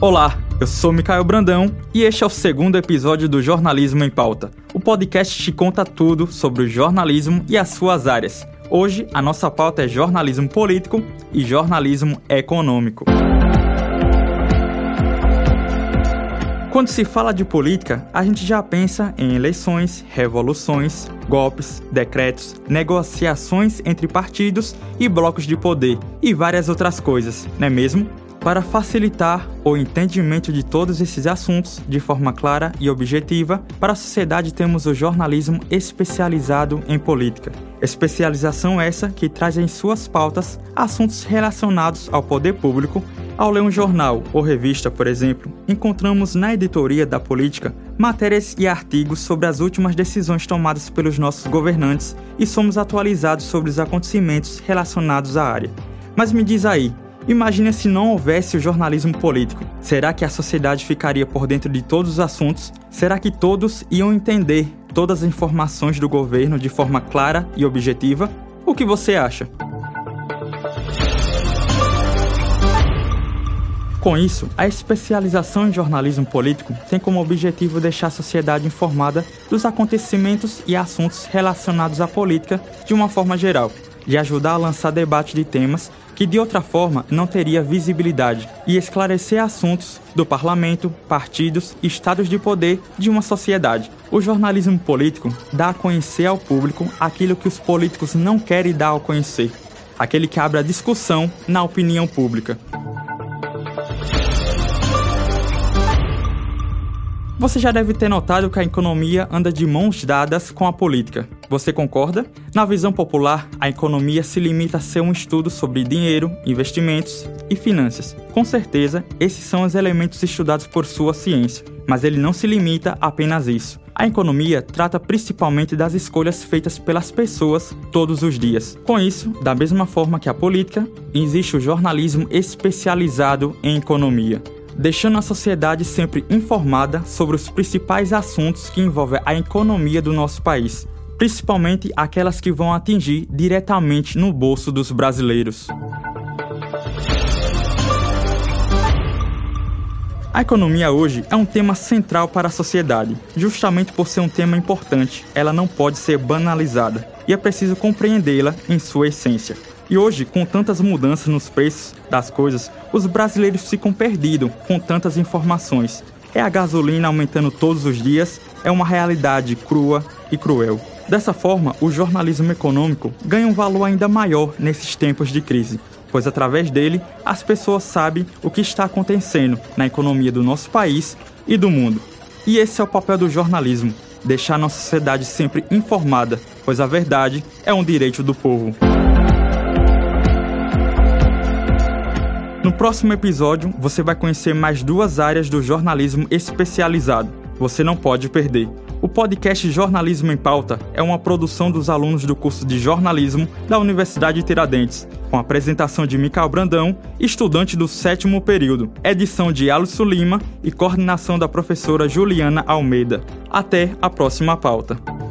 Olá, eu sou Micael Brandão e este é o segundo episódio do Jornalismo em Pauta. O podcast te conta tudo sobre o jornalismo e as suas áreas. Hoje, a nossa pauta é jornalismo político e jornalismo econômico. Quando se fala de política, a gente já pensa em eleições, revoluções, golpes, decretos, negociações entre partidos e blocos de poder e várias outras coisas, não é mesmo? Para facilitar o entendimento de todos esses assuntos de forma clara e objetiva, para a sociedade temos o jornalismo especializado em política. Especialização essa que traz em suas pautas assuntos relacionados ao poder público. Ao ler um jornal ou revista, por exemplo, encontramos na editoria da política matérias e artigos sobre as últimas decisões tomadas pelos nossos governantes e somos atualizados sobre os acontecimentos relacionados à área. Mas me diz aí, Imagina se não houvesse o jornalismo político. Será que a sociedade ficaria por dentro de todos os assuntos? Será que todos iam entender todas as informações do governo de forma clara e objetiva? O que você acha? Com isso, a especialização em jornalismo político tem como objetivo deixar a sociedade informada dos acontecimentos e assuntos relacionados à política de uma forma geral, de ajudar a lançar debate de temas que de outra forma não teria visibilidade, e esclarecer assuntos do parlamento, partidos estados de poder de uma sociedade. O jornalismo político dá a conhecer ao público aquilo que os políticos não querem dar a conhecer, aquele que abre a discussão na opinião pública. Você já deve ter notado que a economia anda de mãos dadas com a política. Você concorda? Na visão popular, a economia se limita a ser um estudo sobre dinheiro, investimentos e finanças. Com certeza, esses são os elementos estudados por sua ciência, mas ele não se limita a apenas isso. A economia trata principalmente das escolhas feitas pelas pessoas todos os dias. Com isso, da mesma forma que a política, existe o jornalismo especializado em economia deixando a sociedade sempre informada sobre os principais assuntos que envolvem a economia do nosso país, principalmente aquelas que vão atingir diretamente no bolso dos brasileiros. A economia hoje é um tema central para a sociedade. Justamente por ser um tema importante, ela não pode ser banalizada e é preciso compreendê-la em sua essência. E hoje, com tantas mudanças nos preços das coisas, os brasileiros ficam perdidos com tantas informações. É a gasolina aumentando todos os dias, é uma realidade crua e cruel. Dessa forma, o jornalismo econômico ganha um valor ainda maior nesses tempos de crise, pois através dele as pessoas sabem o que está acontecendo na economia do nosso país e do mundo. E esse é o papel do jornalismo: deixar nossa sociedade sempre informada, pois a verdade é um direito do povo. No próximo episódio, você vai conhecer mais duas áreas do jornalismo especializado. Você não pode perder. O podcast Jornalismo em Pauta é uma produção dos alunos do curso de jornalismo da Universidade Tiradentes, com apresentação de Micael Brandão, estudante do sétimo período, edição de Alisson Lima e coordenação da professora Juliana Almeida. Até a próxima pauta.